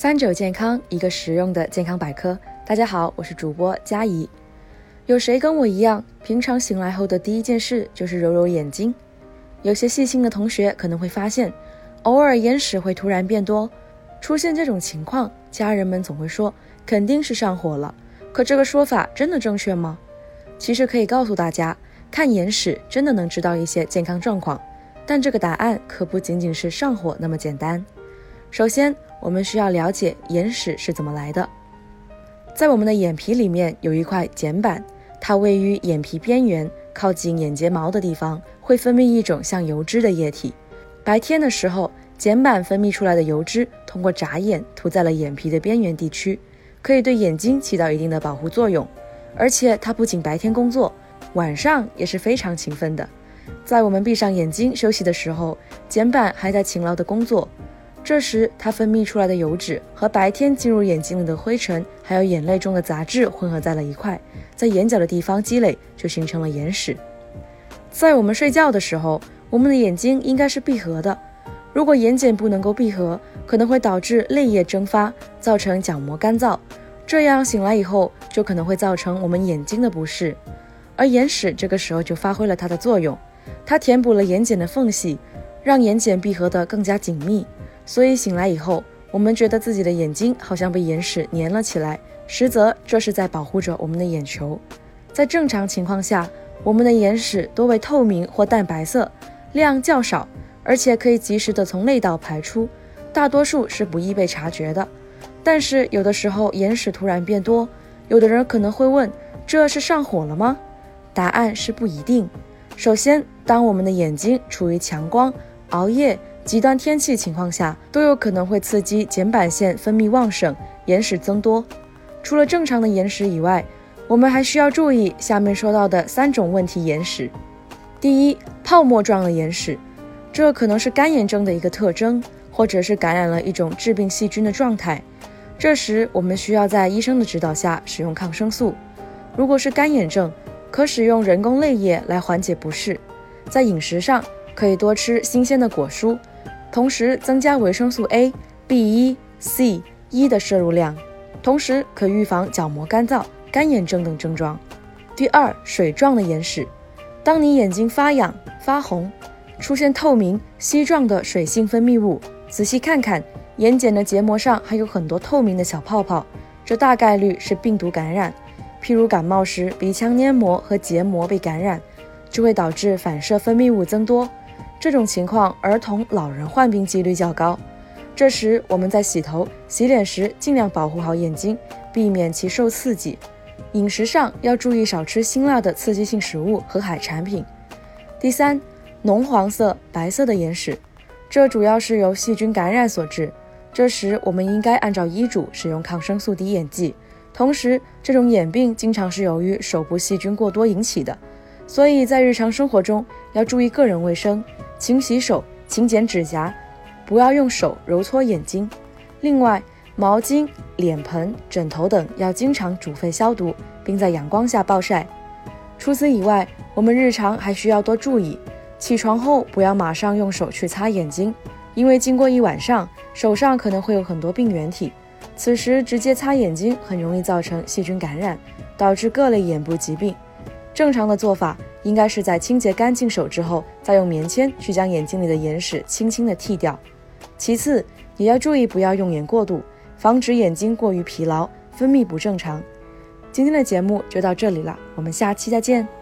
三九健康，一个实用的健康百科。大家好，我是主播佳怡。有谁跟我一样，平常醒来后的第一件事就是揉揉眼睛？有些细心的同学可能会发现，偶尔眼屎会突然变多。出现这种情况，家人们总会说肯定是上火了。可这个说法真的正确吗？其实可以告诉大家，看眼屎真的能知道一些健康状况，但这个答案可不仅仅是上火那么简单。首先，我们需要了解眼屎是怎么来的。在我们的眼皮里面有一块睑板，它位于眼皮边缘，靠近眼睫毛的地方，会分泌一种像油脂的液体。白天的时候，睑板分泌出来的油脂通过眨眼涂在了眼皮的边缘地区，可以对眼睛起到一定的保护作用。而且它不仅白天工作，晚上也是非常勤奋的。在我们闭上眼睛休息的时候，睑板还在勤劳的工作。这时，它分泌出来的油脂和白天进入眼睛里的灰尘，还有眼泪中的杂质混合在了一块，在眼角的地方积累，就形成了眼屎。在我们睡觉的时候，我们的眼睛应该是闭合的。如果眼睑不能够闭合，可能会导致泪液蒸发，造成角膜干燥，这样醒来以后就可能会造成我们眼睛的不适。而眼屎这个时候就发挥了它的作用，它填补了眼睑的缝隙，让眼睑闭合得更加紧密。所以醒来以后，我们觉得自己的眼睛好像被眼屎粘了起来，实则这是在保护着我们的眼球。在正常情况下，我们的眼屎多为透明或淡白色，量较少，而且可以及时的从内道排出，大多数是不易被察觉的。但是有的时候眼屎突然变多，有的人可能会问：这是上火了吗？答案是不一定。首先，当我们的眼睛处于强光、熬夜。极端天气情况下，都有可能会刺激睑板腺分泌旺盛，眼屎增多。除了正常的眼屎以外，我们还需要注意下面说到的三种问题眼屎。第一，泡沫状的眼屎，这可能是干眼症的一个特征，或者是感染了一种致病细菌的状态。这时，我们需要在医生的指导下使用抗生素。如果是干眼症，可使用人工泪液来缓解不适。在饮食上，可以多吃新鲜的果蔬。同时增加维生素 A、B1、C、E 的摄入量，同时可预防角膜干燥、干眼症等症状。第二，水状的眼屎，当你眼睛发痒、发红，出现透明稀状的水性分泌物，仔细看看，眼睑的结膜上还有很多透明的小泡泡，这大概率是病毒感染。譬如感冒时，鼻腔黏膜和结膜被感染，就会导致反射分泌物增多。这种情况，儿童、老人患病几率较高。这时，我们在洗头、洗脸时尽量保护好眼睛，避免其受刺激。饮食上要注意少吃辛辣的刺激性食物和海产品。第三，浓黄色、白色的眼屎，这主要是由细菌感染所致。这时，我们应该按照医嘱使用抗生素滴眼剂。同时，这种眼病经常是由于手部细菌过多引起的，所以在日常生活中要注意个人卫生。勤洗手，勤剪指甲，不要用手揉搓眼睛。另外，毛巾、脸盆、枕头等要经常煮沸消毒，并在阳光下暴晒。除此以外，我们日常还需要多注意：起床后不要马上用手去擦眼睛，因为经过一晚上，手上可能会有很多病原体。此时直接擦眼睛很容易造成细菌感染，导致各类眼部疾病。正常的做法。应该是在清洁干净手之后，再用棉签去将眼睛里的眼屎轻轻的剃掉。其次，也要注意不要用眼过度，防止眼睛过于疲劳、分泌不正常。今天的节目就到这里了，我们下期再见。